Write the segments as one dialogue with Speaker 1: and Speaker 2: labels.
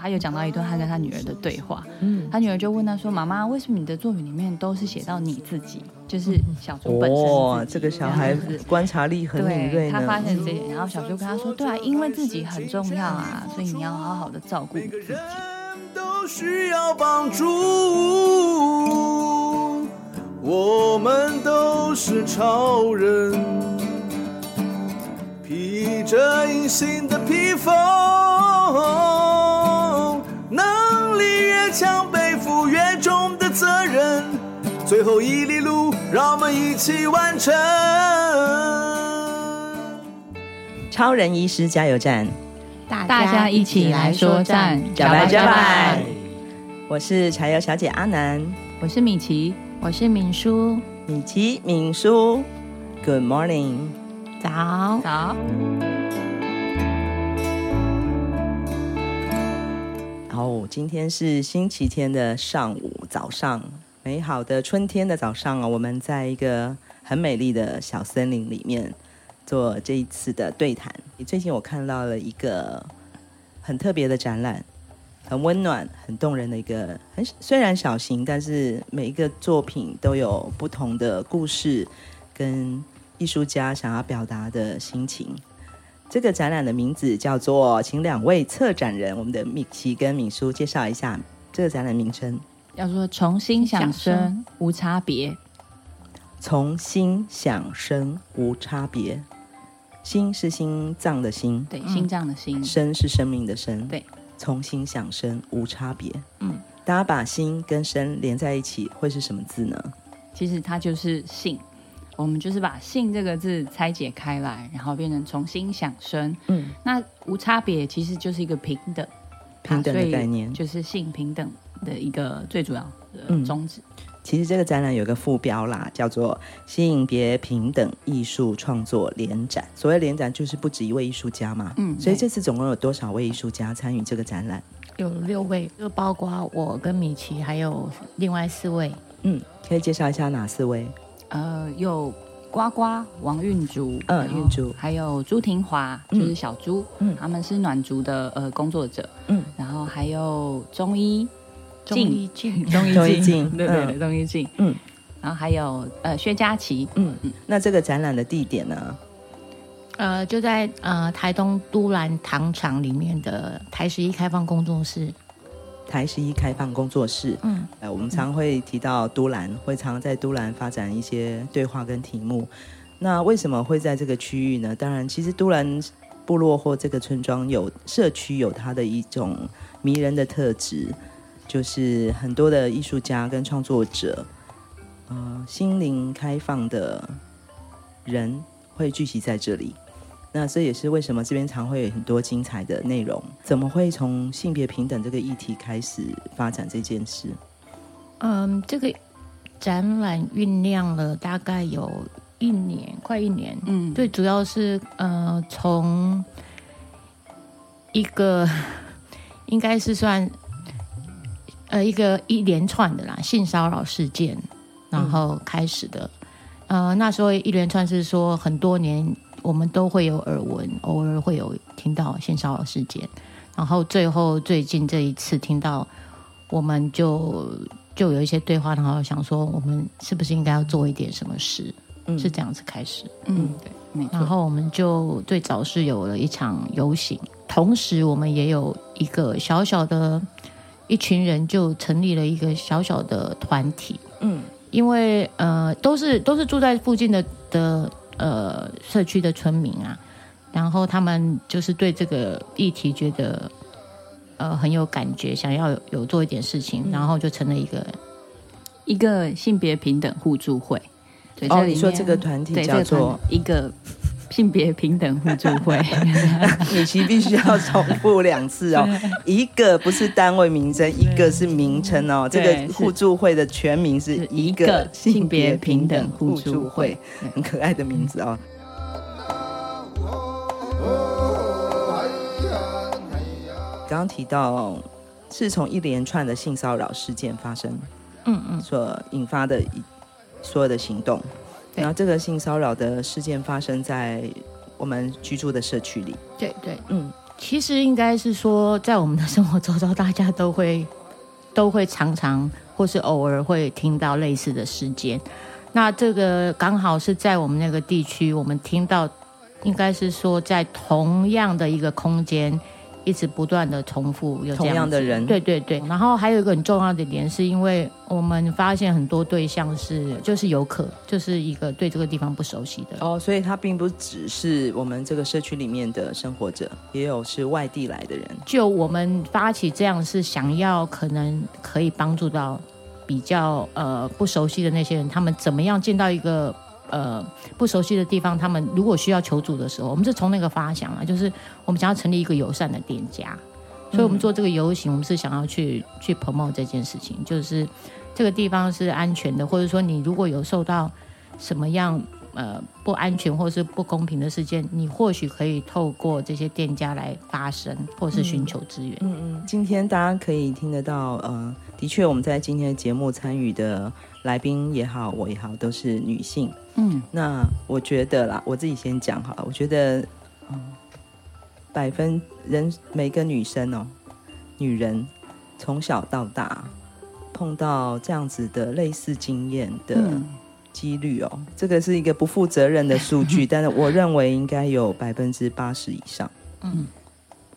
Speaker 1: 他有讲到一段他跟他女儿的对话。嗯，他女儿就问他说：“妈妈，为什么你的作品里面都是写到你自己？就是小猪本身。”
Speaker 2: 哦，这个小孩子观察力很敏锐。
Speaker 1: 他发现这点，然后小猪跟他说：“对啊，因为自己很重要啊，所以你要好好的照顾你自己。”都需要帮助，
Speaker 2: 我们都是超人，披着隐形的披风，能强，背负越重的责任，最后一里路，让我们一起完成。超人医师加油站。
Speaker 1: 大家一起来说站，
Speaker 2: 加白加白！我是柴油小姐阿南，
Speaker 1: 我是米奇，
Speaker 3: 我是敏书，
Speaker 2: 米奇敏书，Good morning，
Speaker 3: 早
Speaker 1: 早。
Speaker 2: 好，今天是星期天的上午早上，美好的春天的早上啊，我们在一个很美丽的小森林里面。做这一次的对谈，最近我看到了一个很特别的展览，很温暖、很动人的一个很虽然小型，但是每一个作品都有不同的故事跟艺术家想要表达的心情。这个展览的名字叫做，请两位策展人，我们的米奇跟敏书介绍一下这个展览名称，
Speaker 1: 叫做“从心想生无差别”。
Speaker 2: 从心想生无差别。心是心脏的心，
Speaker 1: 对，心脏的心。
Speaker 2: 生是生命的生，
Speaker 1: 对。
Speaker 2: 从心想生无差别，嗯。大家把心跟生连在一起，会是什么字呢？
Speaker 1: 其实它就是性。我们就是把性这个字拆解开来，然后变成重新想生。嗯。那无差别其实就是一个平等，
Speaker 2: 平等的概念，
Speaker 1: 就是性平等的一个最主要的宗旨。嗯
Speaker 2: 其实这个展览有个副标啦，叫做“性别平等艺术创作联展”。所谓联展，就是不止一位艺术家嘛。嗯，所以这次总共有多少位艺术家参与这个展览？
Speaker 3: 有六位，就包括我跟米奇，还有另外四位。
Speaker 2: 嗯，可以介绍一下哪四位？
Speaker 1: 呃，有呱呱、王韵竹，
Speaker 2: 嗯，韵竹，
Speaker 1: 还有朱廷华，就是小朱，嗯，他们是暖竹的呃工作者，嗯，然后还有中医。
Speaker 3: 钟一静，
Speaker 1: 中医静，对对对，中医静，嗯，然后还有呃薛佳琪，
Speaker 2: 嗯。嗯，那这个展览的地点呢？
Speaker 3: 呃，就在呃台东都兰糖厂里面的台十一开放工作室。
Speaker 2: 台十一开放工作室，嗯，呃，我们常会提到都兰，会常在都兰发展一些对话跟题目。那为什么会在这个区域呢？当然，其实都兰部落或这个村庄有社区有它的一种迷人的特质。就是很多的艺术家跟创作者，呃，心灵开放的人会聚集在这里。那这也是为什么这边常会有很多精彩的内容。怎么会从性别平等这个议题开始发展这件事？
Speaker 3: 嗯，这个展览酝酿了大概有一年，快一年。嗯，最主要是呃，从一个应该是算。呃，一个一连串的啦，性骚扰事件，然后开始的。嗯、呃，那时候一连串是说，很多年我们都会有耳闻，偶尔会有听到性骚扰事件，然后最后最近这一次听到，我们就就有一些对话，然后想说，我们是不是应该要做一点什么事？嗯，是这样子开始。嗯，对，没错。然后我们就最早是有了一场游行，同时我们也有一个小小的。一群人就成立了一个小小的团体，嗯，因为呃都是都是住在附近的的呃社区的村民啊，然后他们就是对这个议题觉得呃很有感觉，想要有，有做一点事情，然后就成了一个
Speaker 1: 一个性别平等互助会。
Speaker 2: 对，哦，你说这个团体叫做
Speaker 1: 一个。性别平等互助会，
Speaker 2: 米奇必须要重复两次哦。一个不是单位名称，一个是名称哦。这个互助会的全名是一个性别平等互助会，很可爱的名字哦。刚刚提到是从一连串的性骚扰事件发生，嗯嗯，所引发的所有的行动。然后这个性骚扰的事件发生在我们居住的社区里。
Speaker 3: 对对，
Speaker 2: 嗯，
Speaker 3: 其实应该是说，在我们的生活周遭，大家都会 都会常常或是偶尔会听到类似的事件。那这个刚好是在我们那个地区，我们听到，应该是说在同样的一个空间。一直不断的重复有这样，
Speaker 2: 同样的人，
Speaker 3: 对对对。然后还有一个很重要的点，是因为我们发现很多对象是就是游客，就是一个对这个地方不熟悉的
Speaker 2: 哦，所以他并不只是我们这个社区里面的生活者，也有是外地来的人。
Speaker 3: 就我们发起这样是想要可能可以帮助到比较呃不熟悉的那些人，他们怎么样见到一个。呃，不熟悉的地方，他们如果需要求助的时候，我们是从那个发想啊，就是我们想要成立一个友善的店家，所以我们做这个游行，我们是想要去去 promote 这件事情，就是这个地方是安全的，或者说你如果有受到什么样呃不安全或是不公平的事件，你或许可以透过这些店家来发声，或是寻求资源。
Speaker 2: 嗯嗯，今天大家可以听得到，呃，的确我们在今天的节目参与的。来宾也好，我也好，都是女性。嗯，那我觉得啦，我自己先讲好了。我觉得，嗯，百分人每个女生哦，女人从小到大碰到这样子的类似经验的几率哦，嗯、这个是一个不负责任的数据，但是我认为应该有百分之八十以上。嗯，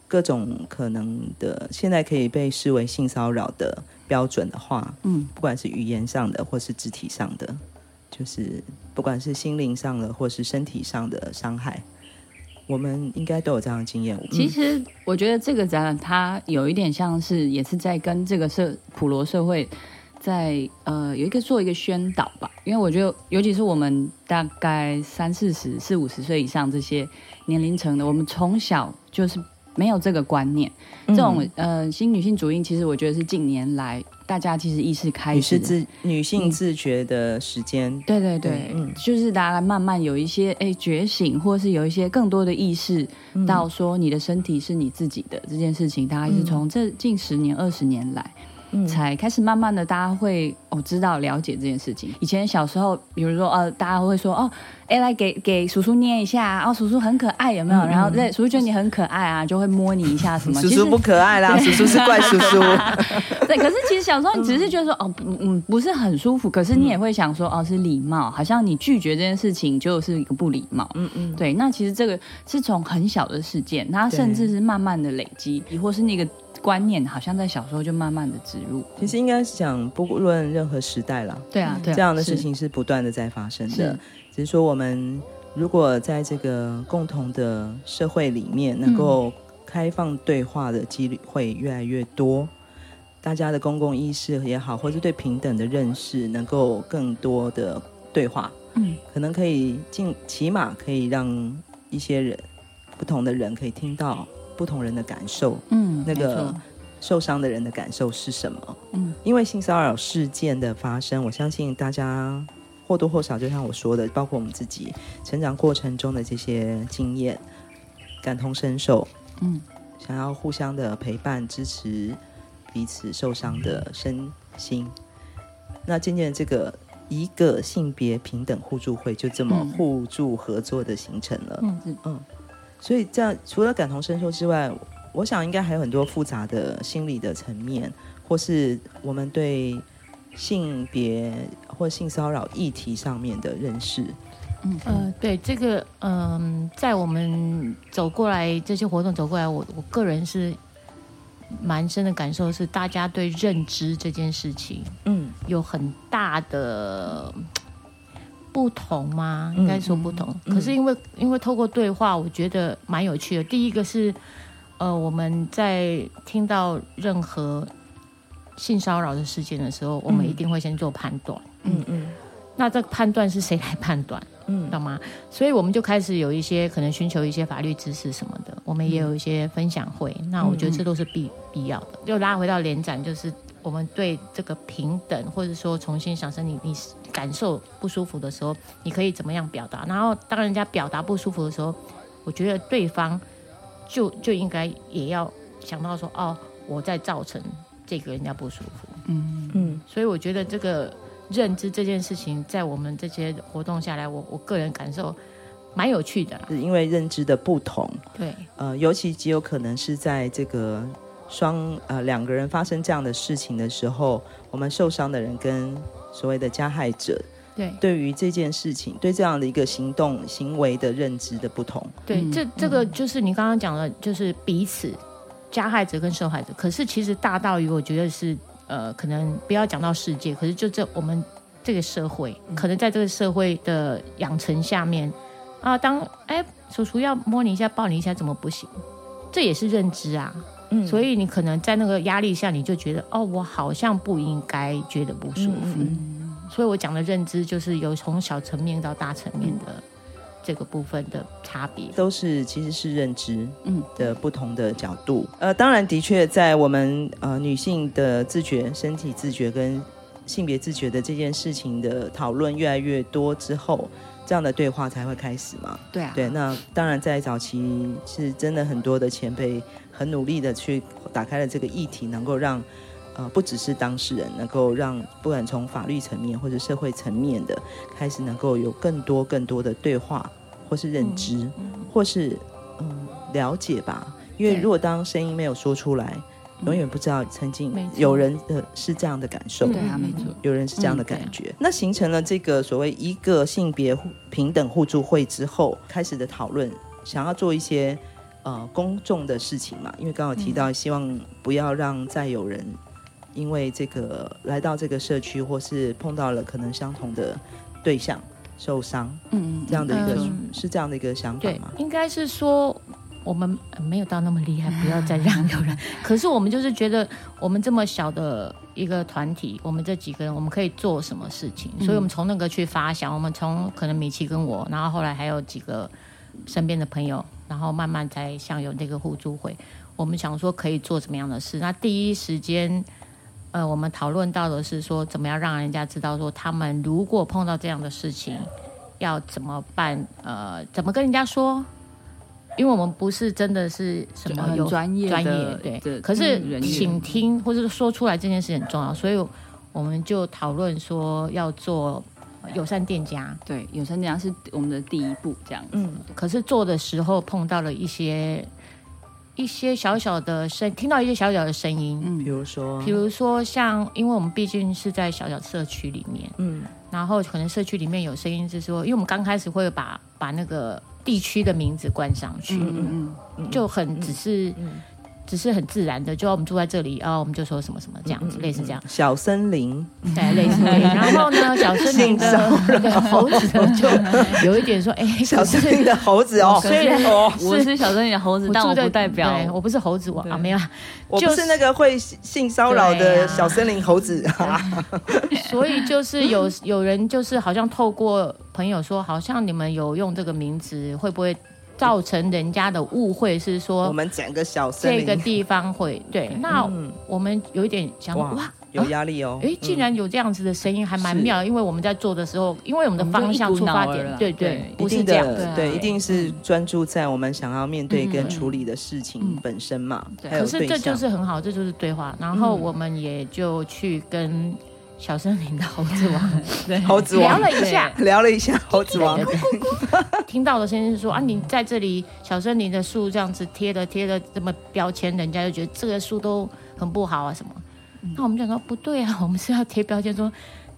Speaker 2: 各种可能的，现在可以被视为性骚扰的。标准的话，嗯，不管是语言上的，或是肢体上的，就是不管是心灵上的，或是身体上的伤害，我们应该都有这样的经验。
Speaker 1: 其实，我觉得这个展览它有一点像是，也是在跟这个社普罗社会在呃有一个做一个宣导吧。因为我觉得，尤其是我们大概三四十、四五十岁以上这些年龄层的，我们从小就是。没有这个观念，这种呃新女性主义，其实我觉得是近年来大家其实意识开始
Speaker 2: 自女性自觉的时间。
Speaker 1: 嗯、对对对，嗯，就是大家慢慢有一些哎觉醒，或是有一些更多的意识到说你的身体是你自己的这件事情，大概是从这近十年二十年来。才开始慢慢的，大家会哦知道了解这件事情。以前小时候，比如说呃，大家会说哦，哎，来给给叔叔捏一下，哦，叔叔很可爱，有没有？嗯、然后对，叔叔觉得你很可爱啊，就会摸你一下什么。
Speaker 2: 叔叔不可爱啦，叔叔是怪叔叔。
Speaker 1: 对，可是其实小时候你只是觉得说哦，嗯，不是很舒服，可是你也会想说哦，是礼貌，好像你拒绝这件事情就是一个不礼貌。嗯嗯，对。那其实这个是从很小的事件，它甚至是慢慢的累积，或是那个。观念好像在小时候就慢慢的植入，
Speaker 2: 其实应该是讲不论任何时代了，
Speaker 1: 对啊，对啊，
Speaker 2: 这样的事情是不断的在发生的。是。只是说我们如果在这个共同的社会里面，能够开放对话的几率会越来越多，嗯、大家的公共意识也好，或是对平等的认识能够更多的对话，嗯，可能可以尽起码可以让一些人不同的人可以听到。不同人的感受，嗯，那个受伤的人的感受是什么？嗯，因为性骚扰事件的发生，我相信大家或多或少，就像我说的，包括我们自己成长过程中的这些经验，感同身受，嗯，想要互相的陪伴、支持彼此受伤的身心。那渐渐这个一个性别平等互助会就这么互助合作的形成了，嗯嗯。嗯所以，这样除了感同身受之外，我想应该还有很多复杂的心理的层面，或是我们对性别或性骚扰议题上面的认识。
Speaker 3: 嗯呃，对这个，嗯、呃，在我们走过来这些活动走过来，我我个人是蛮深的感受是，大家对认知这件事情，嗯，有很大的。不同吗？应该说不同。嗯、可是因为因为透过对话，我觉得蛮有趣的。第一个是，呃，我们在听到任何性骚扰的事件的时候，我们一定会先做判断。嗯嗯。嗯，那这个判断是谁来判断？嗯，懂吗？所以我们就开始有一些可能寻求一些法律知识什么的。我们也有一些分享会。嗯、那我觉得这都是必必要的。又拉回到联展，就是。我们对这个平等，或者说重新想生你，你感受不舒服的时候，你可以怎么样表达？然后当人家表达不舒服的时候，我觉得对方就就应该也要想到说，哦，我在造成这个人家不舒服。嗯嗯。所以我觉得这个认知这件事情，在我们这些活动下来，我我个人感受蛮有趣的，
Speaker 2: 是因为认知的不同。
Speaker 3: 对，
Speaker 2: 呃，尤其极有可能是在这个双呃两个人发生这样的事情的时候，我们受伤的人跟所谓的加害者，
Speaker 3: 对，
Speaker 2: 对于这件事情，对这样的一个行动行为的认知的不同。
Speaker 3: 对，嗯、这这个就是你刚刚讲的，就是彼此加害者跟受害者。可是其实大到于我觉得是呃，可能不要讲到世界，可是就这我们这个社会，可能在这个社会的养成下面。啊，当哎，叔叔要摸你一下、抱你一下，怎么不行？这也是认知啊。嗯，所以你可能在那个压力下，你就觉得哦，我好像不应该觉得不舒服。嗯，所以我讲的认知，就是有从小层面到大层面的这个部分的差别，
Speaker 2: 都是其实是认知嗯的不同的角度。嗯，呃，当然的确在我们呃女性的自觉、身体自觉跟性别自觉的这件事情的讨论越来越多之后。这样的对话才会开始嘛？
Speaker 1: 对啊，
Speaker 2: 对，那当然在早期是真的很多的前辈很努力的去打开了这个议题，能够让呃不只是当事人，能够让不管从法律层面或者社会层面的开始，能够有更多更多的对话，或是认知，嗯嗯、或是嗯了解吧。因为如果当声音没有说出来。永远不知道曾经有人的是这样的感受，
Speaker 1: 对啊，没错，
Speaker 2: 有人是这样的感觉。嗯、那形成了这个所谓一个性别平等互助会之后，开始的讨论，想要做一些呃公众的事情嘛。因为刚好提到，希望不要让再有人因为这个来到这个社区，或是碰到了可能相同的对象受伤。嗯，这样的一个、嗯、是这样的一个想法吗？
Speaker 3: 应该是说。我们没有到那么厉害，不要再让有人。可是我们就是觉得，我们这么小的一个团体，我们这几个人，我们可以做什么事情？所以我们从那个去发想，我们从可能米奇跟我，然后后来还有几个身边的朋友，然后慢慢才像有那个互助会。我们想说可以做什么样的事？那第一时间，呃，我们讨论到的是说，怎么样让人家知道说，他们如果碰到这样的事情，要怎么办？呃，怎么跟人家说？因为我们不是真的是什么有专业专业对，可是请听或者说出来这件事很重要，所以我们就讨论说要做友善店家。
Speaker 1: 对，友善店家是我们的第一步，这样子。嗯，
Speaker 3: 可是做的时候碰到了一些一些小小的声，听到一些小小的声音，嗯，
Speaker 2: 比如说，
Speaker 3: 比如说像，因为我们毕竟是在小小社区里面，嗯，然后可能社区里面有声音是说，因为我们刚开始会把把那个。地区的名字冠上去，嗯嗯，就很只是，只是很自然的，就我们住在这里啊、哦，我们就说什么什么这样子，嗯、类似这样。
Speaker 2: 小森林，
Speaker 3: 对，类似。然后呢，小森林的那个猴子就有一点说，哎，
Speaker 2: 小森林的猴子哦，
Speaker 3: 虽然
Speaker 1: 我是小森林的猴子，但我不代表
Speaker 3: 我不是猴子，我啊没有，
Speaker 2: 我不是那个会性骚扰的小森林猴子。
Speaker 3: 所以就是有有人就是好像透过。朋友说，好像你们有用这个名字，会不会造成人家的误会？是说
Speaker 2: 我们整个小
Speaker 3: 这个地方会对？那我们有一点想哇，
Speaker 2: 有压力哦。
Speaker 3: 哎，竟然有这样子的声音，还蛮妙。因为我们在做的时候，因为我们的方向出发点，对对，不是这样，
Speaker 2: 对，一定是专注在我们想要面对跟处理的事情本身嘛。
Speaker 3: 可是这就是很好，这就是对话。然后我们也就去跟。小森林的猴子王，对，
Speaker 2: 猴子王
Speaker 3: 聊了一下，
Speaker 2: 聊了一下猴子王，
Speaker 3: 听到的声音是说啊，你在这里小森林的树这样子贴的贴的这么标签，人家就觉得这个树都很不好啊什么。嗯、那我们讲说不对啊，我们是要贴标签说。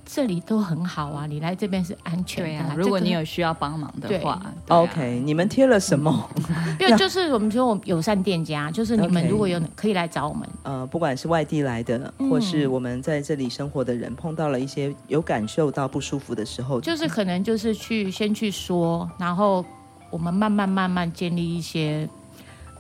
Speaker 3: 这里都很好啊，你来这边是安全的。
Speaker 1: 啊，如果你有需要帮忙的话
Speaker 2: ，OK，你们贴了什么？
Speaker 3: 因为，就是我们说我们友善店家，就是你们如果有可以来找我们。
Speaker 2: 呃，不管是外地来的，或是我们在这里生活的人，碰到了一些有感受到不舒服的时候，
Speaker 3: 就是可能就是去先去说，然后我们慢慢慢慢建立一些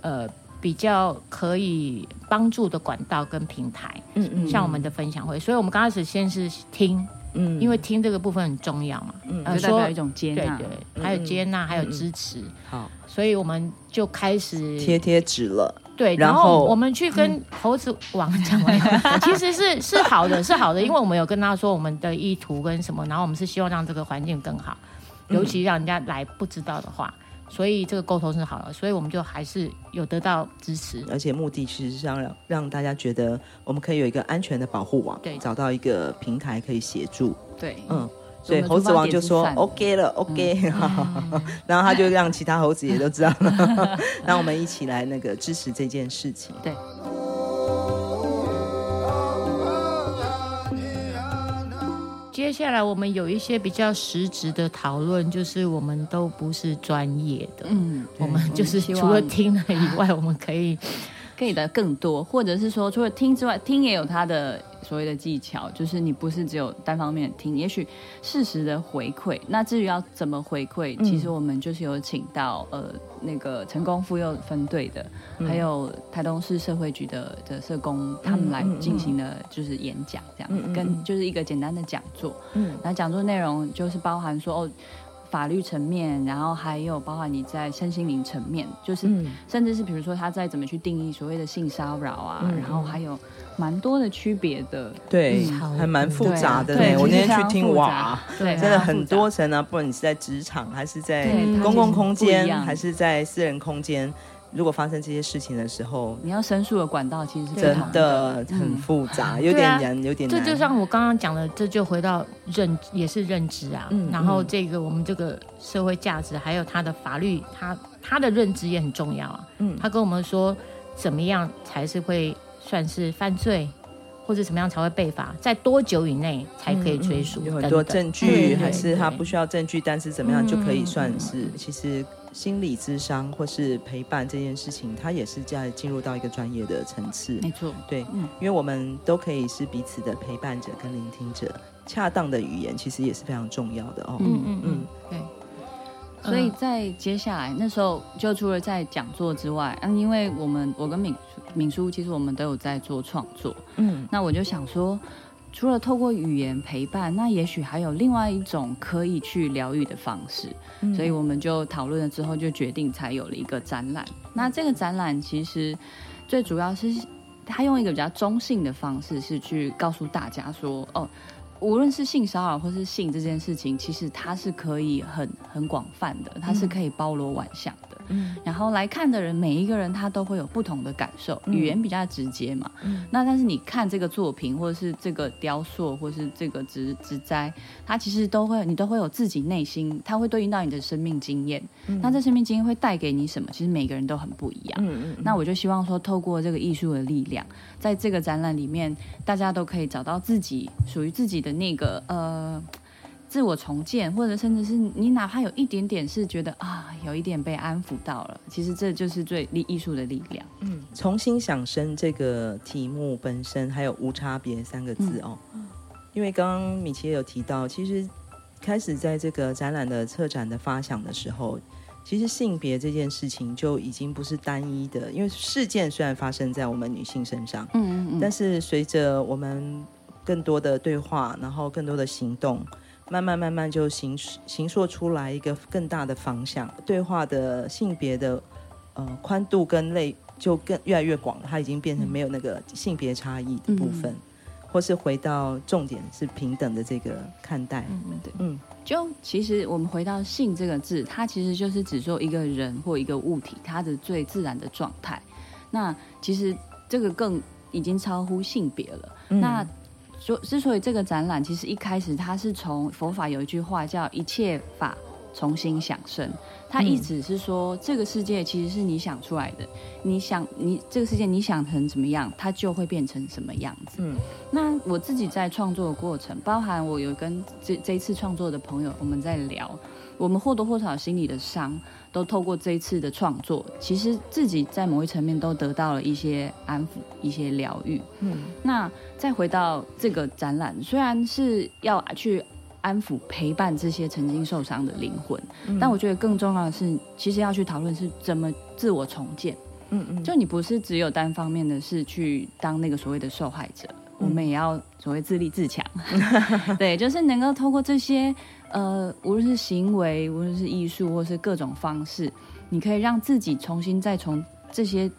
Speaker 3: 呃比较可以帮助的管道跟平台。嗯嗯，像我们的分享会，所以我们刚开始先是听。嗯，因为听这个部分很重要嘛，
Speaker 1: 嗯，就代表一种接纳，
Speaker 3: 对对，还有接纳，还有支持。好，所以我们就开始
Speaker 2: 贴贴纸了。
Speaker 3: 对，然后我们去跟猴子王讲，其实是是好的，是好的，因为我们有跟他说我们的意图跟什么，然后我们是希望让这个环境更好，尤其让人家来不知道的话。所以这个沟通是好了，所以我们就还是有得到支持，
Speaker 2: 而且目的其实是让让大家觉得我们可以有一个安全的保护网，
Speaker 3: 对，
Speaker 2: 找到一个平台可以协助，
Speaker 1: 对，
Speaker 2: 嗯，所以猴子王就说 OK 了，OK，、嗯、然后他就让其他猴子也都知道了，让我们一起来那个支持这件事情。
Speaker 1: 对。
Speaker 3: 接下来我们有一些比较实质的讨论，就是我们都不是专业的，嗯，我们就是除了听了以外，我们可以
Speaker 1: 可以的更多，或者是说除了听之外，听也有它的。所谓的技巧，就是你不是只有单方面听，也许适时的回馈。那至于要怎么回馈，嗯、其实我们就是有请到呃那个成功妇幼分队的，嗯、还有台东市社会局的的社工，他们来进行的就是演讲，这样、嗯、跟就是一个简单的讲座。嗯，然后讲座内容就是包含说哦。法律层面，然后还有包含你在身心灵层面，就是、嗯、甚至是比如说他在怎么去定义所谓的性骚扰啊，嗯、然后还有蛮多的区别的，
Speaker 2: 对，嗯、还蛮复杂的。
Speaker 1: 对，
Speaker 2: 我那天去听哇，
Speaker 1: 对，
Speaker 2: 真的很多层啊，不管你是在职场，还是在公共空间，还是在私人空间。如果发生这些事情的时候，
Speaker 1: 你要申诉的管道其实是
Speaker 2: 真的很复杂，有点难，有点难。
Speaker 3: 这就像我刚刚讲的，这就回到认，也是认知啊。嗯，然后这个我们这个社会价值，还有他的法律，他他的认知也很重要啊。嗯，他跟我们说，怎么样才是会算是犯罪，或者怎么样才会被罚，在多久以内才可以追诉？
Speaker 2: 有很多证据，还是他不需要证据，但是怎么样就可以算是其实。心理智商或是陪伴这件事情，它也是在进入到一个专业的层次。
Speaker 1: 没错，
Speaker 2: 对，嗯，因为我们都可以是彼此的陪伴者跟聆听者，恰当的语言其实也是非常重要的哦。
Speaker 1: 嗯嗯嗯，对。所以在接下来那时候，就除了在讲座之外，嗯，因为我们我跟敏敏书其实我们都有在做创作，嗯，那我就想说。除了透过语言陪伴，那也许还有另外一种可以去疗愈的方式，嗯、所以我们就讨论了之后，就决定才有了一个展览。那这个展览其实最主要是，他用一个比较中性的方式，是去告诉大家说，哦，无论是性骚扰或是性这件事情，其实它是可以很很广泛的，它是可以包罗万象的。嗯，然后来看的人，每一个人他都会有不同的感受，语言比较直接嘛。嗯，那但是你看这个作品，或者是这个雕塑，或者是这个植植栽，它其实都会，你都会有自己内心，它会对应到你的生命经验。嗯，那这生命经验会带给你什么？其实每个人都很不一样。嗯嗯。那我就希望说，透过这个艺术的力量，在这个展览里面，大家都可以找到自己属于自己的那个呃。自我重建，或者甚至是你哪怕有一点点是觉得啊，有一点被安抚到了，其实这就是最力艺术的力量。嗯，
Speaker 2: 重新想生这个题目本身还有无差别三个字哦。嗯，因为刚刚米奇也有提到，其实开始在这个展览的策展的发想的时候，其实性别这件事情就已经不是单一的，因为事件虽然发生在我们女性身上，嗯嗯嗯，但是随着我们更多的对话，然后更多的行动。慢慢慢慢就形形塑出来一个更大的方向，对话的性别的呃宽度跟类就更越来越广，它已经变成没有那个性别差异的部分，嗯、或是回到重点是平等的这个看待。嗯嗯，对，嗯，
Speaker 1: 就其实我们回到性这个字，它其实就是指说一个人或一个物体它的最自然的状态。那其实这个更已经超乎性别了。嗯、那就之所以这个展览，其实一开始它是从佛法有一句话叫“一切法重新想生”，它意思是说，这个世界其实是你想出来的。你想你这个世界你想成怎么样，它就会变成什么样子。嗯，那我自己在创作的过程，包含我有跟这这一次创作的朋友，我们在聊，我们或多或少心里的伤。都透过这一次的创作，其实自己在某一层面都得到了一些安抚、一些疗愈。嗯，那再回到这个展览，虽然是要去安抚、陪伴这些曾经受伤的灵魂，嗯，但我觉得更重要的是，其实要去讨论是怎么自我重建。嗯嗯，就你不是只有单方面的是去当那个所谓的受害者，嗯，我们也要所谓自立自强。对，就是能够透过这些。呃，无论是行为，无论是艺术，或是各种方式，你可以让自己重新再从这些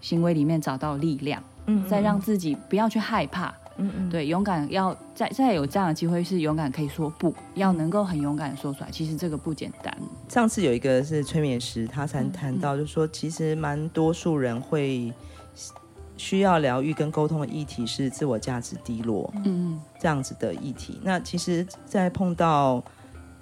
Speaker 1: 行为里面找到力量，嗯，嗯，再让自己不要去害怕，嗯嗯，对，勇敢要再再有这样的机会，是勇敢可以说不，要能够很勇敢的说出来，其实这个不简单。
Speaker 2: 上次有一个是催眠师，他才谈到，就说，其实蛮多数人会需要疗愈跟沟通的议题是自我价值低落，嗯，这样子的议题。那其实，在碰到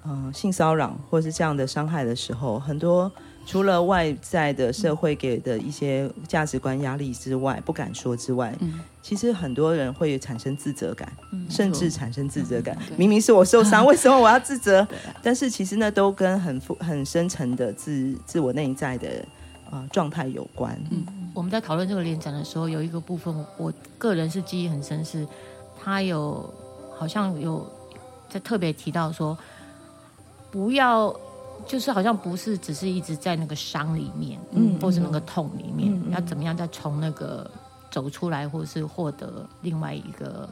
Speaker 2: 嗯、呃、性骚扰或是这样的伤害的时候，很多除了外在的社会给的一些价值观压力之外，不敢说之外，嗯、其实很多人会产生自责感，嗯、甚至产生自责感。嗯、明明是我受伤，为什么我要自责？但是其实呢，都跟很很深层的自自我内在的。啊，状态有关。嗯，
Speaker 3: 我们在讨论这个联展的时候，有一个部分，我个人是记忆很深，是他有好像有在特别提到说，不要就是好像不是只是一直在那个伤里面，嗯，或是那个痛里面，嗯，要怎么样再从那个走出来，或是获得另外一个。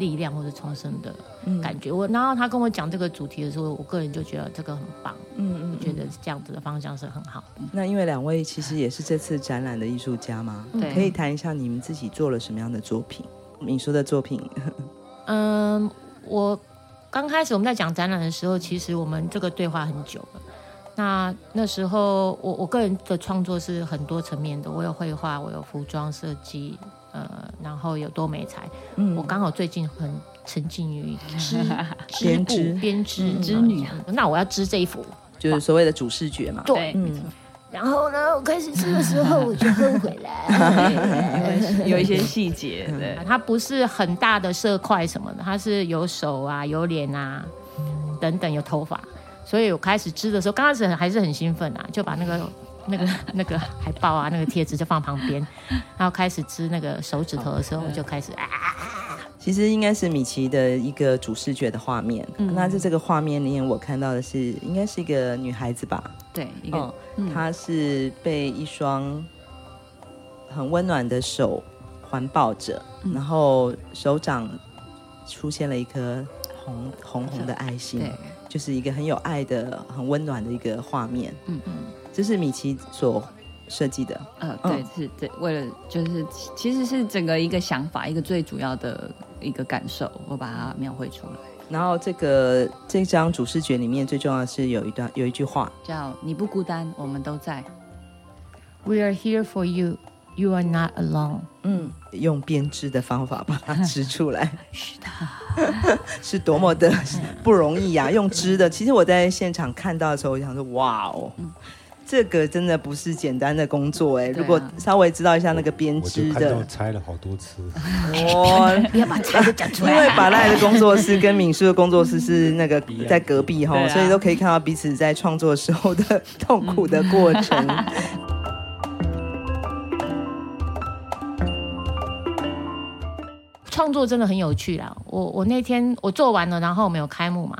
Speaker 3: 力量或者重生的感觉，嗯、我然后他跟我讲这个主题的时候，我个人就觉得这个很棒，嗯嗯，我觉得这样子的方向是很好。
Speaker 2: 那因为两位其实也是这次展览的艺术家吗？对，可以谈一下你们自己做了什么样的作品？你说的作品，
Speaker 3: 嗯，我刚开始我们在讲展览的时候，其实我们这个对话很久了。那那时候我我个人的创作是很多层面的，我有绘画，我有服装设计。呃，然后有多美才，嗯，我刚好最近很沉浸于织 编织。编织织女，那我要织这一幅，
Speaker 2: 就是所谓的主视觉嘛，
Speaker 3: 对，嗯。然后呢，我开始织的时候我就后悔了，
Speaker 1: 有一些细节，对，
Speaker 3: 它不是很大的色块什么的，它是有手啊，有脸啊，等等，有头发，所以我开始织的时候，刚开始还是很兴奋啊，就把那个。那个 那个海报啊，那个贴纸就放旁边，然后开始织那个手指头的时候，我就开始啊。
Speaker 2: 其实应该是米奇的一个主视觉的画面。嗯、那在这个画面里面，我看到的是应该是一个女孩子吧？
Speaker 1: 对，一个，嗯、
Speaker 2: 她是被一双很温暖的手环抱着，嗯、然后手掌出现了一颗红红红的爱心，就是一个很有爱的、很温暖的一个画面。嗯嗯。这是米奇所设计的，
Speaker 1: 呃，对，是对，为了就是其实是整个一个想法，一个最主要的一个感受，我把它描绘出来。
Speaker 2: 然后这个这张主视觉里面最重要的是有一段有一句话
Speaker 1: 叫“你不孤单，我们都在”。
Speaker 3: We are here for you, you are not alone。
Speaker 2: 嗯，用编织的方法把它织出来，是的，是多么的不容易呀、啊！用织的，其实我在现场看到的时候，我想说，哇哦。嗯这个真的不是简单的工作哎！如果稍微知道一下那个编织的，
Speaker 4: 我拆了好多次。
Speaker 3: 我不要把拆的讲出来。
Speaker 2: 因为巴赖的工作室跟敏淑的工作室是那个在隔壁哈，所以都可以看到彼此在创作时候的痛苦的过程。
Speaker 3: 创作真的很有趣啦！我我那天我做完了，然后我们有开幕嘛。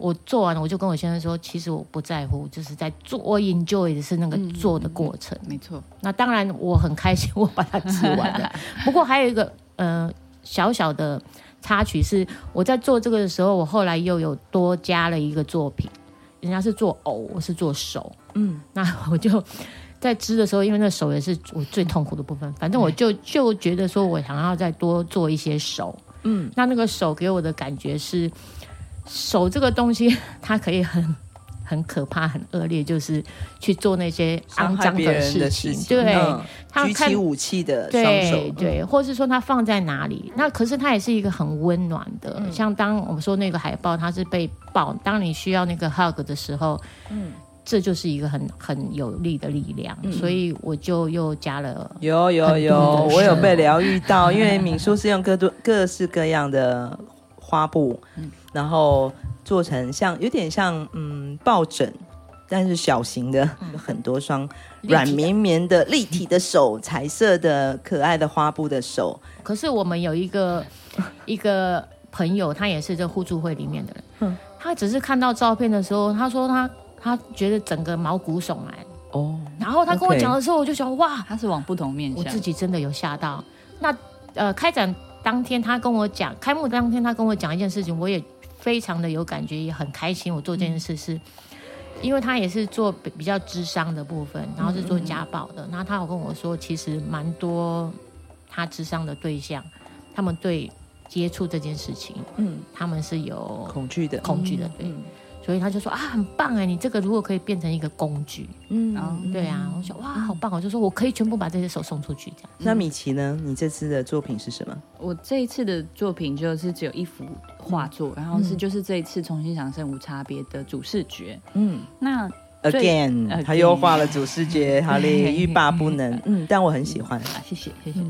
Speaker 3: 我做完了，我就跟我先生说，其实我不在乎，就是在做，我 enjoy 的是那个做的过程。
Speaker 1: 没错，
Speaker 3: 那当然我很开心，我把它织完了。不过还有一个呃小小的插曲是，我在做这个的时候，我后来又有多加了一个作品，人家是做偶，我是做手。嗯，那我就在织的时候，因为那手也是我最痛苦的部分，反正我就就觉得说我想要再多做一些手。嗯，那那个手给我的感觉是。手这个东西，它可以很很可怕、很恶劣，就是去做那些肮脏的事情。对，他
Speaker 2: 举起武器的双手，
Speaker 3: 对，对，或是说它放在哪里？那可是它也是一个很温暖的。嗯、像当我们说那个海报，它是被抱，当你需要那个 hug 的时候，嗯，这就是一个很很有力的力量。嗯、所以我就又加了，
Speaker 2: 有有有，我有被疗愈到，因为敏叔是用各多各式各样的。花布，然后做成像有点像嗯抱枕，但是小型的，有很多双软绵绵的立体的手，彩色的可爱的花布的手。
Speaker 3: 可是我们有一个 一个朋友，他也是这互助会里面的人，他只是看到照片的时候，他说他他觉得整个毛骨悚然哦。然后他跟我讲的时候，我就想哇，
Speaker 1: 他是往不同面向，
Speaker 3: 我自己真的有吓到。那呃开展。当天他跟我讲，开幕当天他跟我讲一件事情，我也非常的有感觉，也很开心。我做这件事是，嗯、因为他也是做比较智商的部分，然后是做家暴的。然后他有跟我说，其实蛮多他智商的对象，他们对接触这件事情，嗯，他们是有
Speaker 2: 恐惧的，
Speaker 3: 恐惧的，对。所以他就说啊，很棒哎，你这个如果可以变成一个工具，嗯，对啊，我说哇，好棒！我就说我可以全部把这些手送出去这样。
Speaker 2: 那米奇呢？你这次的作品是什么？
Speaker 1: 我这一次的作品就是只有一幅画作，然后是就是这一次重新想生无差别的主视觉。嗯，那
Speaker 2: again 他又画了主视觉，好嘞，欲罢不能。嗯，但我很喜欢。
Speaker 1: 谢谢，谢谢。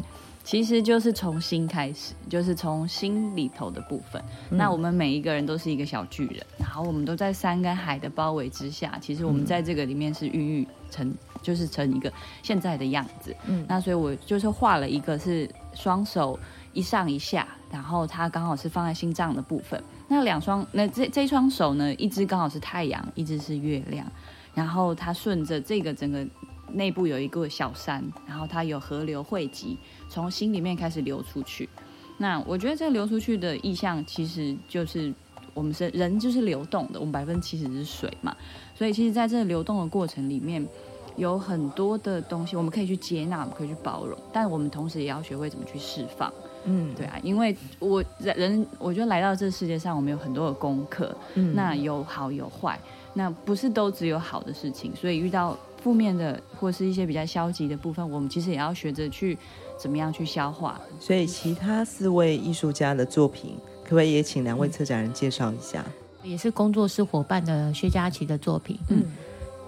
Speaker 1: 其实就是从心开始，就是从心里头的部分。嗯、那我们每一个人都是一个小巨人，然后我们都在山跟海的包围之下。其实我们在这个里面是孕育成，就是成一个现在的样子。嗯，那所以我就是画了一个是双手一上一下，然后它刚好是放在心脏的部分。那两双，那这这双手呢，一只刚好是太阳，一只是月亮，然后它顺着这个整个。内部有一个小山，然后它有河流汇集，从心里面开始流出去。那我觉得这个流出去的意象，其实就是我们是人，就是流动的。我们百分之七十是水嘛，所以其实在这个流动的过程里面，有很多的东西我们可以去接纳，我们可以去包容，但我们同时也要学会怎么去释放。嗯，对啊，因为我人，我觉得来到这世界上，我们有很多的功课，嗯，那有好有坏，那不是都只有好的事情，所以遇到。负面的或是一些比较消极的部分，我们其实也要学着去怎么样去消化。
Speaker 2: 所以，其他四位艺术家的作品，可不可以也请两位策展人介绍一下？
Speaker 3: 也是工作室伙伴的薛佳琪的作品。嗯，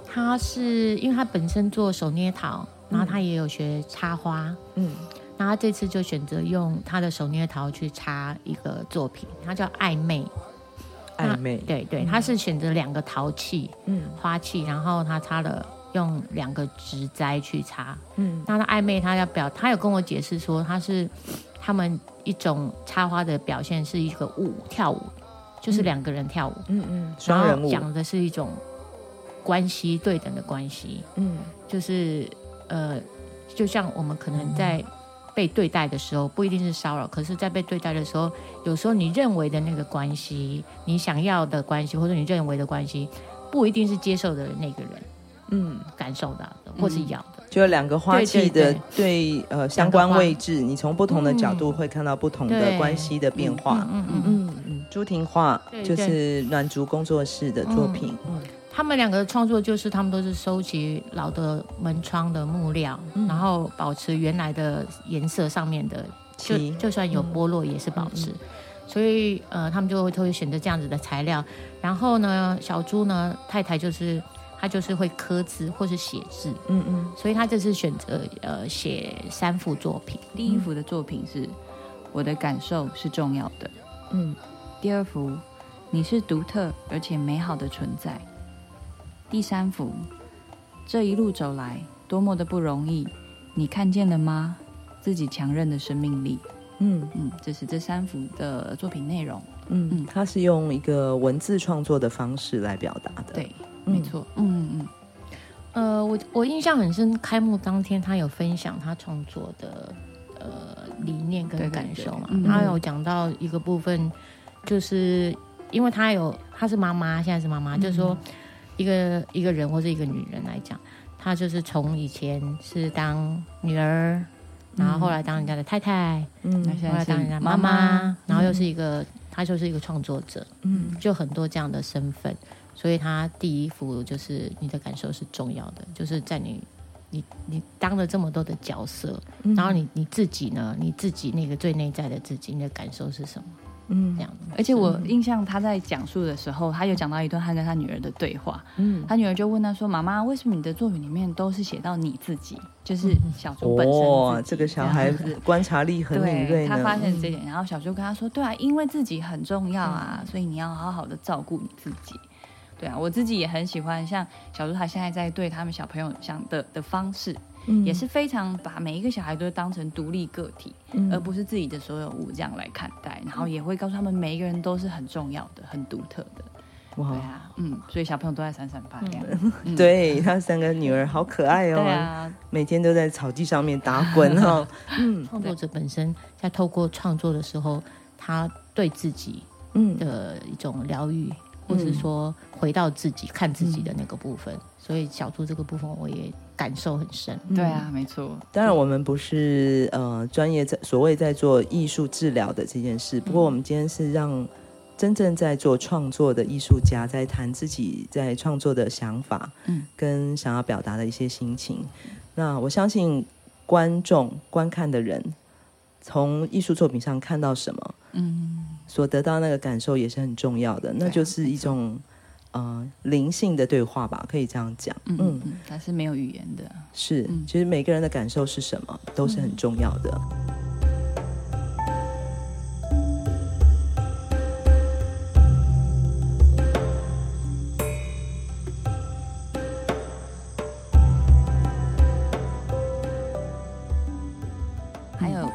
Speaker 3: 他是因为他本身做手捏陶，然后他也有学插花。嗯，那他这次就选择用他的手捏陶去插一个作品，他叫暧昧。
Speaker 2: 暧昧，
Speaker 3: 对对，他是选择两个陶器，嗯，花器，然后他插了。用两个植栽去插，嗯，那他暧昧，他要表，他有跟我解释说，他是他们一种插花的表现是一个舞跳舞，就是两个人跳舞，嗯嗯，双人舞，讲的是一种关系对等的关系，嗯，就是呃，就像我们可能在被对待的时候，不一定是骚扰，可是在被对待的时候，有时候你认为的那个关系，你想要的关系，或者你认为的关系，不一定是接受的那个人。嗯，感受到的，或是要的，嗯、
Speaker 2: 就两个花器的对，呃相关位置，你从不同的角度会看到不同的关系的变化。嗯嗯嗯嗯，朱婷画就是暖竹工作室的作品。嗯，嗯
Speaker 3: 他们两个的创作就是他们都是收集老的门窗的木料，嗯、然后保持原来的颜色上面的，就就算有剥落也是保持。嗯、所以呃，他们就会都会选择这样子的材料。然后呢，小朱呢太太就是。他就是会刻字或是写字，嗯嗯，所以他这次选择呃写三幅作品。
Speaker 1: 第一幅的作品是我的感受是重要的，嗯。第二幅你是独特而且美好的存在。第三幅这一路走来多么的不容易，你看见了吗？自己强韧的生命力。嗯嗯，这是这三幅的作品内容。
Speaker 2: 嗯嗯，他是用一个文字创作的方式来表达的。
Speaker 1: 对。没错，嗯嗯嗯，
Speaker 3: 呃，我我印象很深，开幕当天他有分享他创作的呃理念跟感受嘛，他有讲到一个部分，就是因为他有他是妈妈，现在是妈妈，嗯、就是说一个一个人或者一个女人来讲，她就是从以前是当女儿，然后后来当人家的太太，嗯，后来当人家妈妈，然后又是一个，她、嗯、就是一个创作者，嗯，就很多这样的身份。所以他第一幅就是你的感受是重要的，就是在你你你当了这么多的角色，嗯、然后你你自己呢，你自己那个最内在的自己，你的感受是什么？嗯，这样。
Speaker 1: 而且我印象他在讲述的时候，他有讲到一段他跟他女儿的对话。嗯，他女儿就问他说：“妈妈，为什么你的作品里面都是写到你自己？就是小猪本身。”哦，
Speaker 2: 这个小孩子观察力很敏锐。
Speaker 1: 他发现这点，然后小猪跟他说：“对啊，因为自己很重要啊，嗯、所以你要好好的照顾你自己。”对啊，我自己也很喜欢，像小猪他现在在对他们小朋友想的的方式，嗯、也是非常把每一个小孩都当成独立个体，嗯、而不是自己的所有物这样来看待。然后也会告诉他们，每一个人都是很重要的、很独特的。哇，对啊，嗯，所以小朋友都在闪闪发亮。
Speaker 2: 嗯、对他三个女儿好可爱哦，对啊，每天都在草地上面打滚哈。
Speaker 3: 嗯，创作者本身在透过创作的时候，他对自己嗯的一种疗愈。或是说回到自己看自己的那个部分，嗯、所以小猪这个部分我也感受很深。
Speaker 1: 对啊，没错。
Speaker 2: 当然我们不是呃专业在所谓在做艺术治疗的这件事，不过我们今天是让真正在做创作的艺术家，在谈自己在创作的想法，嗯，跟想要表达的一些心情。那我相信观众观看的人，从艺术作品上看到什么，嗯，所得到那个感受也是很重要的。那就是一种呃灵性的对话吧，可以这样讲。嗯，
Speaker 1: 它是没有语言的。
Speaker 2: 是，其实每个人的感受是什么，都是很重要的。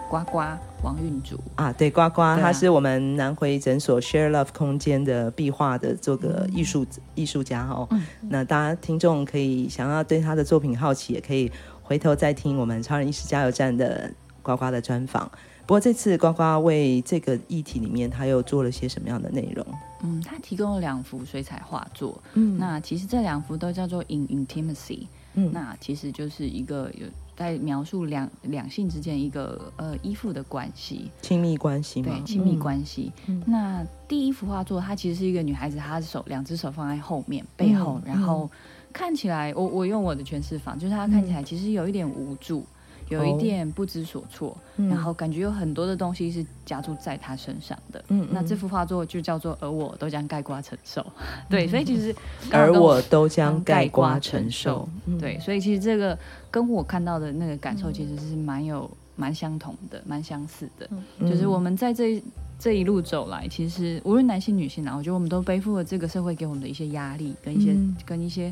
Speaker 1: 呱呱王运竹
Speaker 2: 啊，对，呱呱，啊、他是我们南回诊所 Share Love 空间的壁画的这个艺术艺术家哦。嗯、那大家听众可以想要对他的作品好奇，也可以回头再听我们超人医师加油站的呱呱的专访。不过这次呱呱为这个议题里面，他又做了些什么样的内容？
Speaker 1: 嗯，他提供了两幅水彩画作。嗯，那其实这两幅都叫做 In Intimacy。嗯，那其实就是一个有。在描述两两性之间一个呃依附的关系，
Speaker 2: 亲密关系
Speaker 1: 对，亲密关系。嗯、那第一幅画作，它其实是一个女孩子，她的手两只手放在后面背后，嗯、然后看起来，我我用我的诠释法，就是她看起来其实有一点无助。嗯有一点不知所措，然后感觉有很多的东西是加注在他身上的。嗯，那这幅画作就叫做“而我都将盖瓜承受”。嗯、对，所以其实
Speaker 2: 而我都将盖瓜承受。
Speaker 1: 对，所以其实这个跟我看到的那个感受其实是蛮有蛮相同的，蛮相似的。嗯、就是我们在这。这一路走来，其实无论男性女性啊，我觉得我们都背负了这个社会给我们的一些压力，跟一些、嗯、跟一些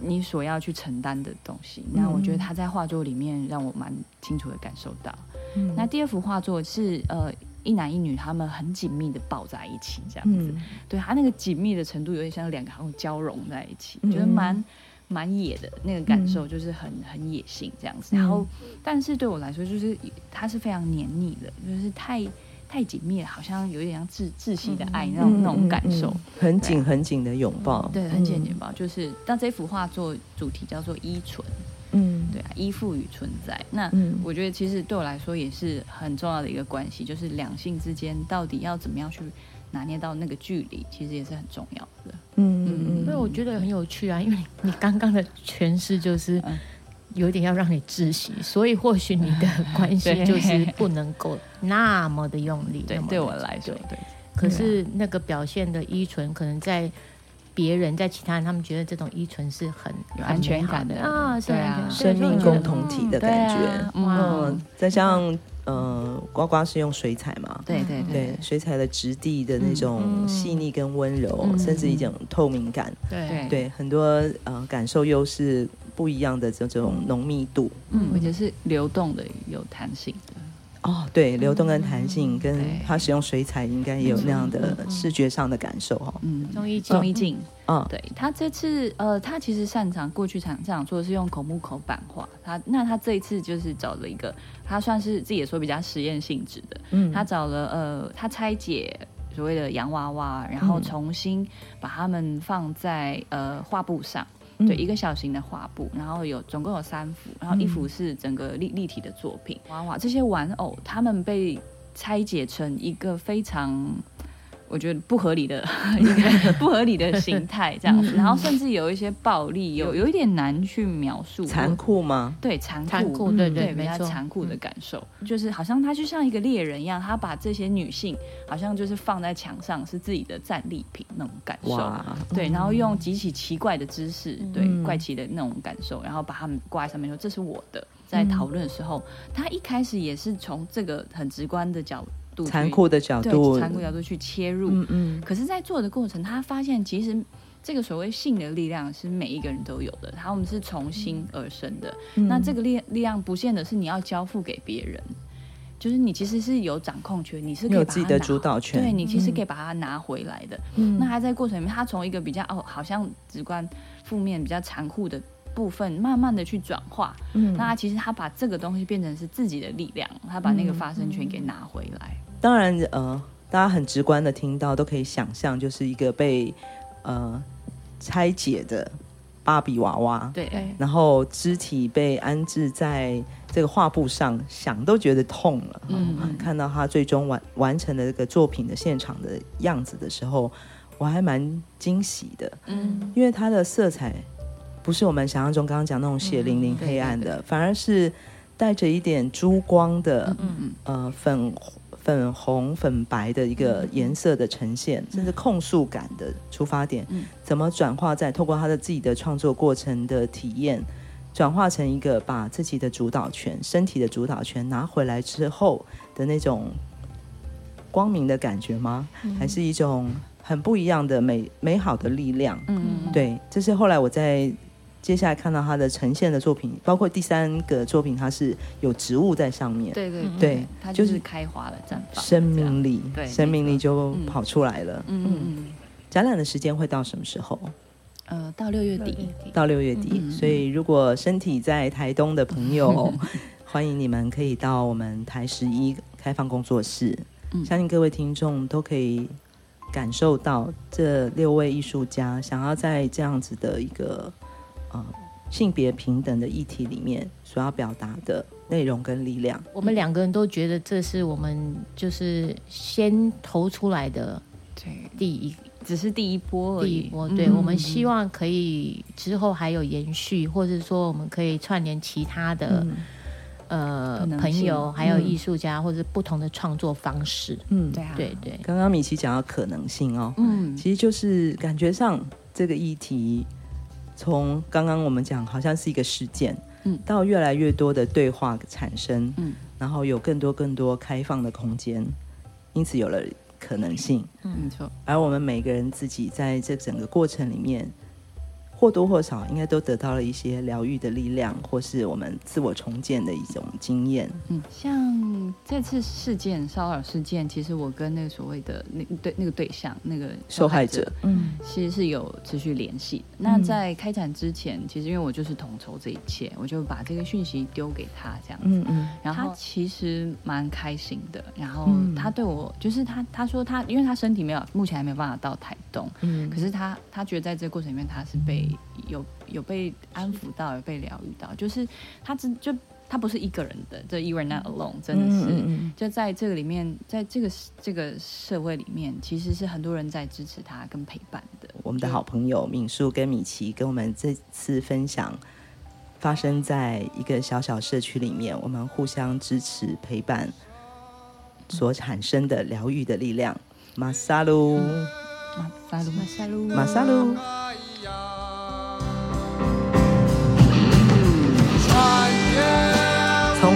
Speaker 1: 你所要去承担的东西。那我觉得他在画作里面让我蛮清楚的感受到。嗯、那第二幅画作是呃一男一女他们很紧密的抱在一起，这样子。嗯、对他那个紧密的程度有点像两个好像交融在一起，嗯、觉得蛮蛮野的那个感受，就是很很野性这样子。然后，但是对我来说，就是它是非常黏腻的，就是太。太紧密了，好像有一点像窒窒息的爱那种、嗯、那种感受，
Speaker 2: 很紧很紧的拥抱，
Speaker 1: 对，很紧紧抱。就是，但这幅画作主题叫做依存，嗯，对啊，依附与存在。那我觉得其实对我来说也是很重要的一个关系，就是两性之间到底要怎么样去拿捏到那个距离，其实也是很重要的。
Speaker 3: 嗯嗯嗯，所以我觉得很有趣啊，因为你刚刚的诠释就是。嗯有点要让你窒息，所以或许你的 关系就是不能够那么的用力。
Speaker 1: 对，对我来说，对。
Speaker 3: 可是那个表现的依存，可能在别人，在其他人，他们觉得这种依存是很
Speaker 1: 有安全感的
Speaker 3: 啊，
Speaker 1: 对啊，
Speaker 2: 生命共同体的感觉。嗯，再像呃，呱呱是用水彩嘛？
Speaker 1: 对对对，
Speaker 2: 水彩的质地的那种细腻跟温柔，甚至一种透明感。
Speaker 3: 对
Speaker 2: 对，很多呃感受又是。不一样的这种浓密度，
Speaker 1: 嗯，而且是流动的，有弹性的。
Speaker 2: 哦，对，流动跟弹性，跟他使用水彩应该也有那样的视觉上的感受哈。
Speaker 1: 嗯，钟一静，钟一静，嗯，对他这次，呃，他其实擅长过去常这样做的是用口木口版画，他那他这一次就是找了一个，他算是自己也说比较实验性质的，嗯，他找了呃，他拆解所谓的洋娃娃，然后重新把它们放在呃画布上。对，一个小型的画布，然后有总共有三幅，然后一幅是整个立立体的作品。娃娃这些玩偶，他们被拆解成一个非常。我觉得不合理的 一个不合理的 形态这样子，然后甚至有一些暴力，有有一点难去描述。
Speaker 2: 残酷吗？
Speaker 1: 对，残酷，对对，比较残酷的感受，就是好像他就像一个猎人一样，他把这些女性好像就是放在墙上是自己的战利品那种感受。对，然后用极其奇怪的姿势，对，怪奇的那种感受，然后把他们挂在上面说这是我的。在讨论的时候，他一开始也是从这个很直观的角度。
Speaker 2: 残酷的角度，
Speaker 1: 残酷角度去切入，嗯嗯。可是，在做的过程，他发现其实这个所谓性的力量是每一个人都有的，他们是从心而生的。那这个力力量不见得是你要交付给别人，就是你其实是有掌控权，你是
Speaker 2: 有自己的主导权，
Speaker 1: 对，你其实可以把它拿回来的。嗯。那他在过程里面，他从一个比较哦，好像直观负面、比较残酷的部分，慢慢的去转化。嗯。那他其实他把这个东西变成是自己的力量，他把那个发声权给拿回来。
Speaker 2: 当然，呃，大家很直观的听到，都可以想象，就是一个被呃拆解的芭比娃娃，
Speaker 3: 对，
Speaker 2: 然后肢体被安置在这个画布上，想都觉得痛了。嗯，嗯，看到他最终完完成的这个作品的现场的样子的时候，我还蛮惊喜的。嗯，因为它的色彩不是我们想象中刚刚讲那种血淋淋黑暗的，反而是带着一点珠光的，呃粉。粉红、粉白的一个颜色的呈现，嗯、甚至控诉感的出发点，嗯、怎么转化在透过他的自己的创作过程的体验，转化成一个把自己的主导权、身体的主导权拿回来之后的那种光明的感觉吗？嗯、还是一种很不一样的美美好的力量？嗯，对，这是后来我在。接下来看到他的呈现的作品，包括第三个作品，它是有植物在上面。
Speaker 1: 对对
Speaker 2: 对，
Speaker 1: 它就是开花了，绽放，
Speaker 2: 生命力，对，生命力就跑出来了。嗯嗯嗯。展览的时间会到什么时候？
Speaker 1: 呃，到六月底。
Speaker 2: 到六月底，所以如果身体在台东的朋友，欢迎你们可以到我们台十一开放工作室。相信各位听众都可以感受到这六位艺术家想要在这样子的一个。呃，性别平等的议题里面所要表达的内容跟力量，
Speaker 3: 我们两个人都觉得这是我们就是先投出来的，对，第一
Speaker 1: 只是第一波而已，
Speaker 3: 第一波，对，嗯、我们希望可以之后还有延续，或者说我们可以串联其他的、嗯、呃朋友，还有艺术家，或者不同的创作方式，嗯，对啊，对对。
Speaker 2: 刚刚米奇讲到可能性哦，嗯，其实就是感觉上这个议题。从刚刚我们讲，好像是一个事件，嗯，到越来越多的对话产生，嗯，然后有更多更多开放的空间，因此有了可能性，嗯，没错。而我们每个人自己在这整个过程里面。或多或少应该都得到了一些疗愈的力量，或是我们自我重建的一种经验。
Speaker 1: 嗯，像这次事件骚扰事件，其实我跟那个所谓的那对那个对象那个受害者，嗯，其实是有持续联系。嗯、那在开展之前，其实因为我就是统筹这一切，我就把这个讯息丢给他这样子。嗯嗯。然后他其实蛮开心的。然后他对我就是他他说他因为他身体没有目前还没有办法到台东，嗯，可是他他觉得在这个过程里面他是被。有有被安抚到，有被疗愈到，就是他真就他不是一个人的，这 You are not alone，真的是、就在这个里面，在这个这个社会里面，其实是很多人在支持他跟陪伴的。
Speaker 2: 我们的好朋友敏树跟米奇跟我们这次分享，发生在一个小小社区里面，我们互相支持陪伴所产生的疗愈的力量。马萨
Speaker 1: 鲁，马萨鲁，马萨
Speaker 2: 鲁，马萨鲁。